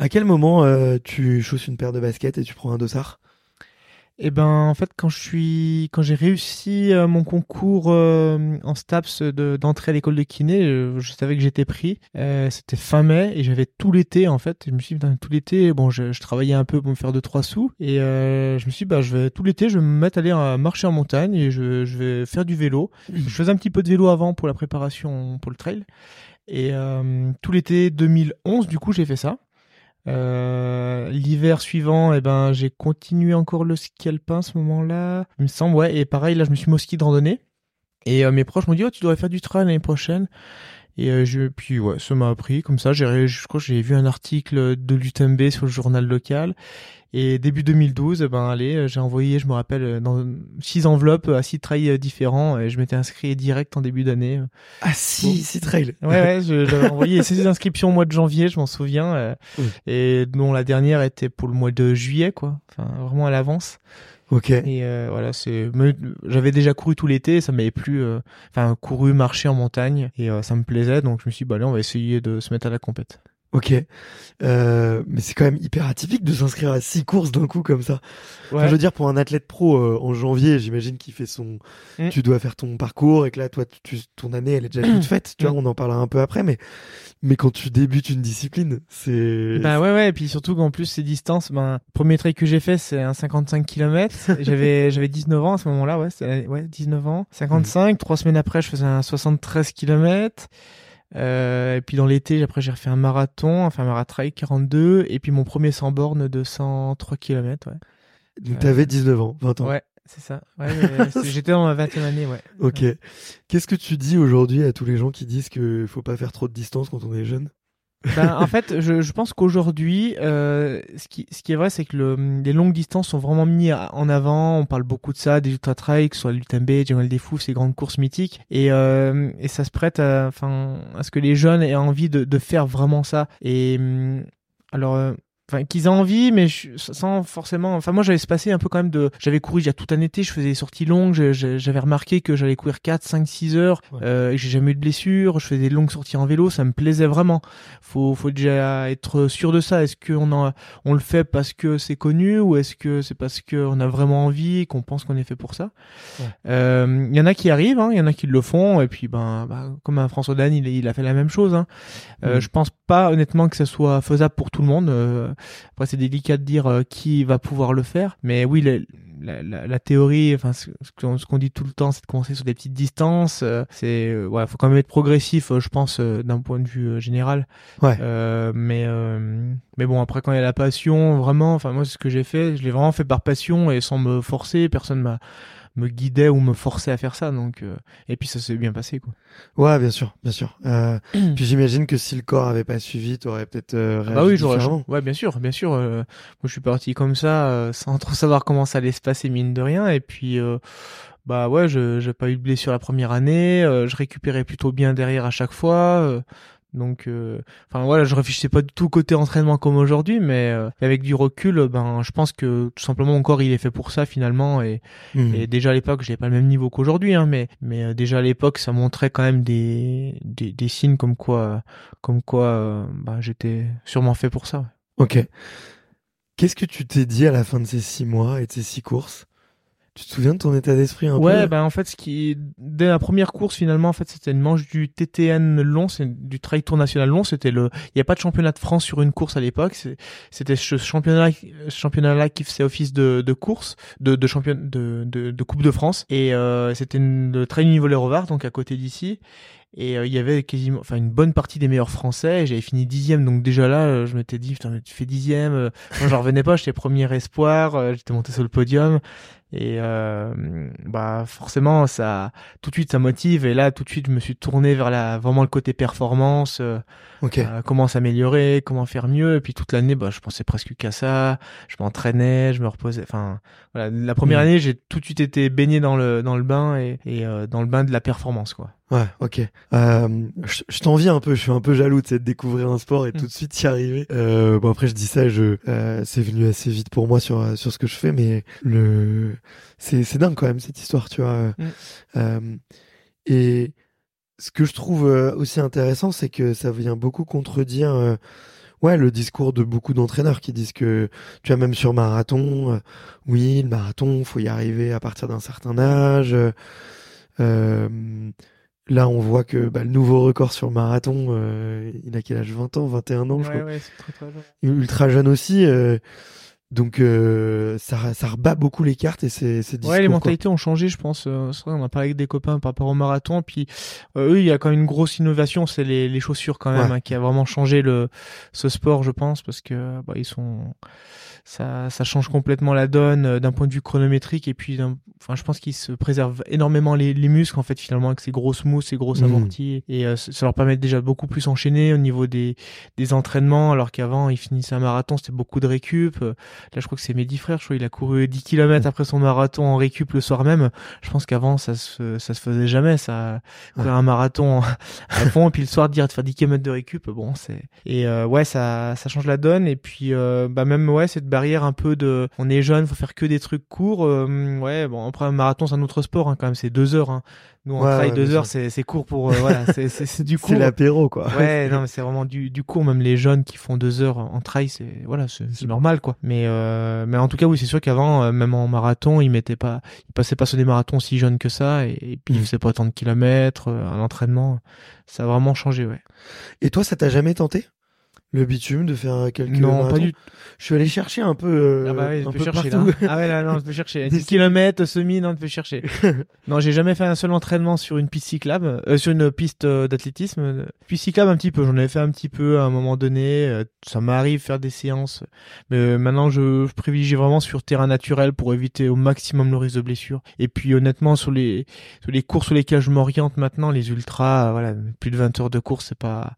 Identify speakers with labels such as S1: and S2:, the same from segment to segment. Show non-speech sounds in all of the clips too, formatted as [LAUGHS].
S1: À quel moment euh, tu chausses une paire de baskets et tu prends un dossard?
S2: Eh ben, en fait, quand je suis, quand j'ai réussi euh, mon concours euh, en STAPS de- d'entrée à l'école de kiné, je savais que j'étais pris. C'était fin mai et j'avais tout l'été en fait. Je me suis dit, putain, tout l'été, bon, je, je travaillais un peu pour me faire deux trois sous et je me suis, dit, bah, je vais tout l'été, je vais me mettre à aller marcher en montagne et je, je vais faire du vélo. Je faisais un petit peu de vélo avant pour la préparation pour le trail et tout l'été 2011, du coup, j'ai fait ça. Euh, L'hiver suivant, eh ben, j'ai continué encore le ski alpin à ce moment-là. Il me semble, ouais. Et pareil, là, je me suis mis de randonnée. Et euh, mes proches m'ont dit, oh, tu devrais faire du trail l'année prochaine. Et euh, je, puis ouais, ça m'a appris comme ça. J'ai, je crois j'ai vu un article de l'UTMB sur le journal local. Et début 2012, eh ben allez, euh, j'ai envoyé, je me rappelle, euh, dans six enveloppes à six trails euh, différents. Et je m'étais inscrit direct en début d'année.
S1: Ah si,
S2: Bon.
S1: si trail.
S2: Ouais, ouais, j'avais envoyé [LAUGHS] ces inscriptions au mois de janvier, je m'en souviens. euh,
S1: Oui.
S2: Et dont la dernière était pour le mois de juillet, quoi. Enfin, vraiment à l'avance.
S1: Ok.
S2: Et euh, voilà, c'est. J'avais déjà couru tout l'été, ça m'avait plu. euh, Enfin, couru, marché en montagne, et euh, ça me plaisait, donc je me suis dit, bah allez, on va essayer de se mettre à la compète.
S1: Ok. Euh, mais c'est quand même hyper atypique de s'inscrire à six courses d'un coup comme ça. Enfin, je veux dire, pour un athlète pro euh, en janvier, j'imagine qu'il fait son.
S2: Mm.
S1: Tu dois faire ton parcours et que là, toi, tu, ton année, elle est déjà toute [CLEARS THROAT] faite. Tu vois, on en parlera un peu après, mais mais quand tu débutes une discipline, c'est.
S2: Bah ouais ouais et puis surtout qu'en plus ces distances ben premier trail que j'ai fait c'est un 55 km j'avais [LAUGHS] j'avais 19 ans à ce moment-là ouais ouais 19 ans 55 trois semaines après je faisais un 73 km euh, et puis dans l'été après j'ai refait un marathon enfin un maratrail 42 et puis mon premier sans borne de 103 km ouais.
S1: Donc t'avais 19 ans, 20 ans.
S2: ouais c'est ça. Ouais, c'est- [LAUGHS] j'étais dans ma 20e année ouais.
S1: Ok. Qu'est-ce que tu dis aujourd'hui à tous les gens qui disent qu'il faut pas faire trop de distance quand on est jeune?
S2: Ben, en fait, je, je pense qu'aujourd'hui, euh, ce, qui, ce qui est vrai, c'est que le, les longues distances sont vraiment mis à- en avant. On parle beaucoup de ça, des ultra trails, que ce soit l'UTMB, Jungle des Fous, ces grandes courses mythiques. Et, euh, et ça se prête à, enfin, à ce que les jeunes aient envie de, de faire vraiment ça. Et hum, alors. Euh, Enfin, qu'ils aient envie, mais je- sans forcément. Enfin, moi, j'avais ce passé un peu quand même de. J'avais couru il y a tout un été, je faisais des sorties longues, j'avais remarqué que j'allais courir 4, 5, 6 heures,
S1: Ouais.
S2: euh, j'ai jamais eu de blessure, je faisais des longues sorties en vélo, ça me plaisait vraiment faut faut déjà être sûr de ça. Est-ce qu'on en on le fait parce que c'est connu ou est-ce que c'est parce que on a vraiment envie, qu'on pense qu'on est fait pour ça?
S1: Ouais.
S2: Euh, Il y en a qui arrivent, hein, il y en a qui le font et puis ben, bah, comme un François Dan, il, il a fait la même chose. Hein. Euh,
S1: Mhm.
S2: Je pense pas honnêtement que ça soit faisable pour tout le monde. Après c'est délicat de dire euh, qui va pouvoir le faire, mais oui. la- la, la, la théorie, enfin ce, qu'on ce qu'on dit tout le temps, c'est de commencer sur des petites distances. euh, c'est euh, ouais, faut quand même être progressif, euh, je pense, euh, d'un point de vue euh, général.
S1: Ouais.
S2: Euh, mais euh, mais bon après quand il y a la passion vraiment enfin moi c'est ce que j'ai fait je l'ai vraiment fait par passion et sans me forcer personne m'a me guidait ou me forçait à faire ça donc euh, et puis ça s'est bien passé quoi
S1: Ouais, bien sûr, bien sûr. Euh, [CLEARS THROAT] puis j'imagine que si le corps avait pas suivi, t'aurais peut-être euh, réagi
S2: bah oui j'aurais ouais bien sûr bien sûr euh, moi je suis parti comme ça euh, sans trop savoir comment ça allait se passer mine de rien et puis euh, bah ouais je j'ai pas eu de blessure la première année euh, je récupérais plutôt bien derrière à chaque fois euh, donc euh, enfin voilà je réfléchissais pas du tout côté entraînement comme aujourd'hui mais euh, avec du recul ben je pense que tout simplement mon corps il est fait pour ça finalement et, et déjà à l'époque j'avais pas le même niveau qu'aujourd'hui hein, mais mais euh, déjà à l'époque ça montrait quand même des des, des signes comme quoi comme quoi bah, j'étais sûrement fait pour ça.
S1: Ok. Qu'est-ce que tu t'es dit à la fin de ces six mois et de ces six courses? Tu te souviens de ton état d'esprit un
S2: Ouais,
S1: peu?
S2: ben en fait, ce qui dès la première course finalement, en fait, c'était une manche du TTN long, c'est du Trail Tour National long. C'était le, il y a pas de championnat de France sur une course à l'époque. C'était ce championnat, ce championnat-là qui faisait office de, de course, de, de champion, de, de, de Coupe de France. Et euh, c'était le Trail Niveau Rovard, donc à côté d'ici. Et il y avait quasiment, enfin une bonne partie des meilleurs Français. J'avais fini dixième, donc déjà là, je m'étais dit, putain, mais tu fais dixième. Moi, j'en revenais pas. [LAUGHS] J'étais premier espoir. J'étais monté sur le podium. Et euh, bah forcément, ça tout de suite ça motive. Et là, tout de suite, je me suis tourné vers la vraiment le côté performance. Euh, euh, comment s'améliorer, comment faire mieux. Et puis toute l'année, bah je pensais presque qu'à ça. Je m'entraînais, je me reposais. Enfin voilà, la première mm. année, j'ai tout de suite été baigné dans le dans le bain et, et euh, dans le bain de la performance quoi.
S1: Ouais, ok. Euh, je, je t'envie un peu, je suis un peu jaloux de découvrir un sport et mm. tout de suite y arriver. Euh, bon après je dis ça, je euh, c'est venu assez vite pour moi sur sur ce que je fais, mais le c'est c'est dingue quand même cette histoire, tu vois. Mm. Euh, et ce que je trouve euh, aussi intéressant, c'est que ça vient beaucoup contredire. Euh, ouais, le discours de beaucoup d'entraîneurs qui disent que, tu as même sur marathon, oui, le marathon, faut y arriver à partir d'un certain âge. Euh, Là, on voit que bah, le nouveau record sur marathon, euh, il a quel âge? 20 ans, 21 ans, je crois.
S2: Ouais, très, très jeune.
S1: Ultra jeune aussi. Euh, donc euh, ça, ça rebat beaucoup les cartes et c'est c'est
S2: Ouais, les mentalités ont changé, je pense. Euh, vrai, on a parlé avec des copains par rapport au marathon, puis euh, eux, il y a quand même une grosse innovation, c'est les, les chaussures quand même, hein, qui a vraiment changé le ce sport, je pense, parce que bah, ils sont ça, ça change complètement la donne euh, d'un point de vue chronométrique et puis enfin je pense qu'ils se préservent énormément les, les, muscles en fait finalement avec ces grosses mousses ces grosses mmh. amortis et euh, ça leur permet déjà beaucoup plus enchaîner au niveau des, des entraînements alors qu'avant ils finissaient un marathon c'était beaucoup de récup là je crois que c'est Mehdi Frère je crois il a couru 10 km après son marathon en récup le soir même. Je pense qu'avant ça se ça se faisait jamais ça. Courir un marathon [LAUGHS] à fond et puis le soir dire de faire 10 km de récup bon c'est et ouais ça ça change la donne et puis bah même ouais cette barrière un peu de on est jeune faut faire que des trucs courts euh, ouais bon après un marathon c'est un autre sport hein, quand même c'est deux heures hein. nous on travaille deux heures c'est c'est court pour euh, voilà [LAUGHS] c'est c'est du court.
S1: c'est l'apéro quoi.
S2: Ouais [LAUGHS] non mais c'est vraiment du du court même les jeunes qui font deux heures en trail c'est voilà c'est normal quoi. Mais euh, mais en tout cas oui c'est sûr qu'avant même en marathon ils mettaient pas ils passaient pas sur des marathons si jeunes que ça et, puis ils mm. faisaient pas tant de kilomètres un entraînement ça a vraiment changé ouais.
S1: Et toi ça t'a jamais tenté? Le bitume de faire quelques
S2: non pas du
S1: je suis allé chercher un peu euh,
S2: ah bah oui, un peu chercher, partout. Là. [LAUGHS] ah ouais là non je peux chercher. 10 km semi non tu peux chercher. [LAUGHS] Non j'ai jamais fait un seul entraînement sur une piste cyclable euh, sur une piste euh, d'athlétisme. Piste cyclable un petit peu j'en avais fait un petit peu à un moment donné euh, ça m'arrive faire des séances. Mais maintenant je, je, privilégie vraiment sur terrain naturel pour éviter au maximum le risque de blessure. Et puis honnêtement sur les sur les courses sur lesquelles je m'oriente maintenant les ultras voilà plus de 20 heures de course c'est pas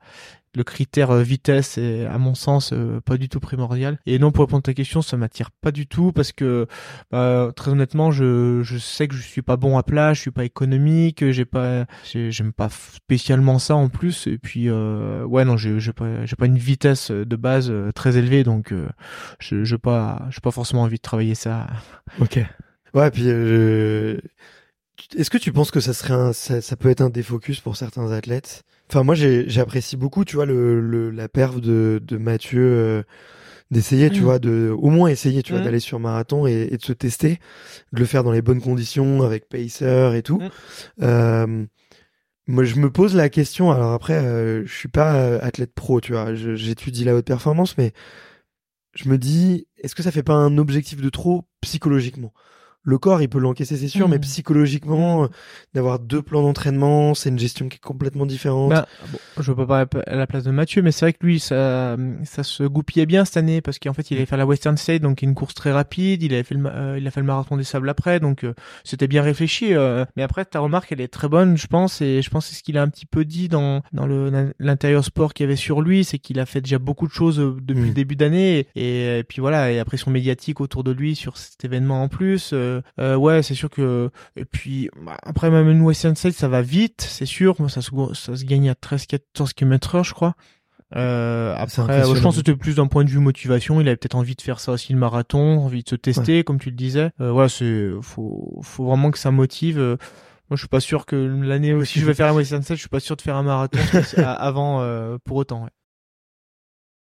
S2: le critère euh, vitesse est à mon sens euh, pas du tout primordial. Et non pour répondre à ta question ça m'attire pas du tout parce que bah, très honnêtement je, je sais que je suis pas bon à plat je suis pas économique j'ai pas j'aime pas spécialement ça en plus. Et puis euh, ouais non j'ai pas j'ai pas une vitesse de base très élevée. Donc je je pas j'ai pas forcément envie de travailler ça.
S1: Ok. Ouais puis est-ce que tu penses que ça serait un, ça, ça peut être un défocus pour certains athlètes? Enfin, moi, j'apprécie beaucoup, tu vois, le, la perf de, de Mathieu, euh, d'essayer, tu mmh. vois, de au moins essayer, tu vois, mmh. d'aller sur marathon et, et, de se tester, de le faire dans les bonnes conditions avec pacer et tout. Mmh. Euh, moi, je me pose la question. Alors après, euh, je suis pas euh, athlète pro, tu vois. J'étudie la haute performance, mais je me dis, est-ce que ça fait pas un objectif de trop psychologiquement? Le corps, il peut l'encaisser, c'est sûr, mais mmh. psychologiquement, mmh. d'avoir deux plans d'entraînement, c'est une gestion qui est complètement différente.
S2: Bah, bon, je peux pas à la place de Mathieu, mais c'est vrai que lui, ça, ça se goupillait bien cette année parce qu'en fait, il avait fait la Western State, donc une course très rapide. Il avait fait le, euh, il a fait le marathon des sables après, donc euh, c'était bien réfléchi. Euh. mais après, ta remarque, elle est très bonne, je pense, et je pense que c'est ce qu'il a un petit peu dit dans dans le l'intérieur sport qu'il y avait sur lui, c'est qu'il a fait déjà beaucoup de choses depuis mmh. le début d'année, et, et, puis voilà, et après son médiatique autour de lui sur cet événement en plus. Euh, ouais, c'est sûr que et puis bah, après même une Western Side ça va vite, c'est sûr, ça se ça se gagne à 13 14 km/h je crois. Euh, après, je pense que c'était plus d'un point de vue motivation. Il avait peut-être envie de faire ça aussi le marathon, envie de se tester, comme tu le disais. Euh, voilà, c'est faut faut vraiment que ça motive. Euh, moi, je suis pas sûr que l'année aussi je vais faire un Western Side, je suis pas sûr de faire un marathon [LAUGHS] avant euh, pour autant. Ouais.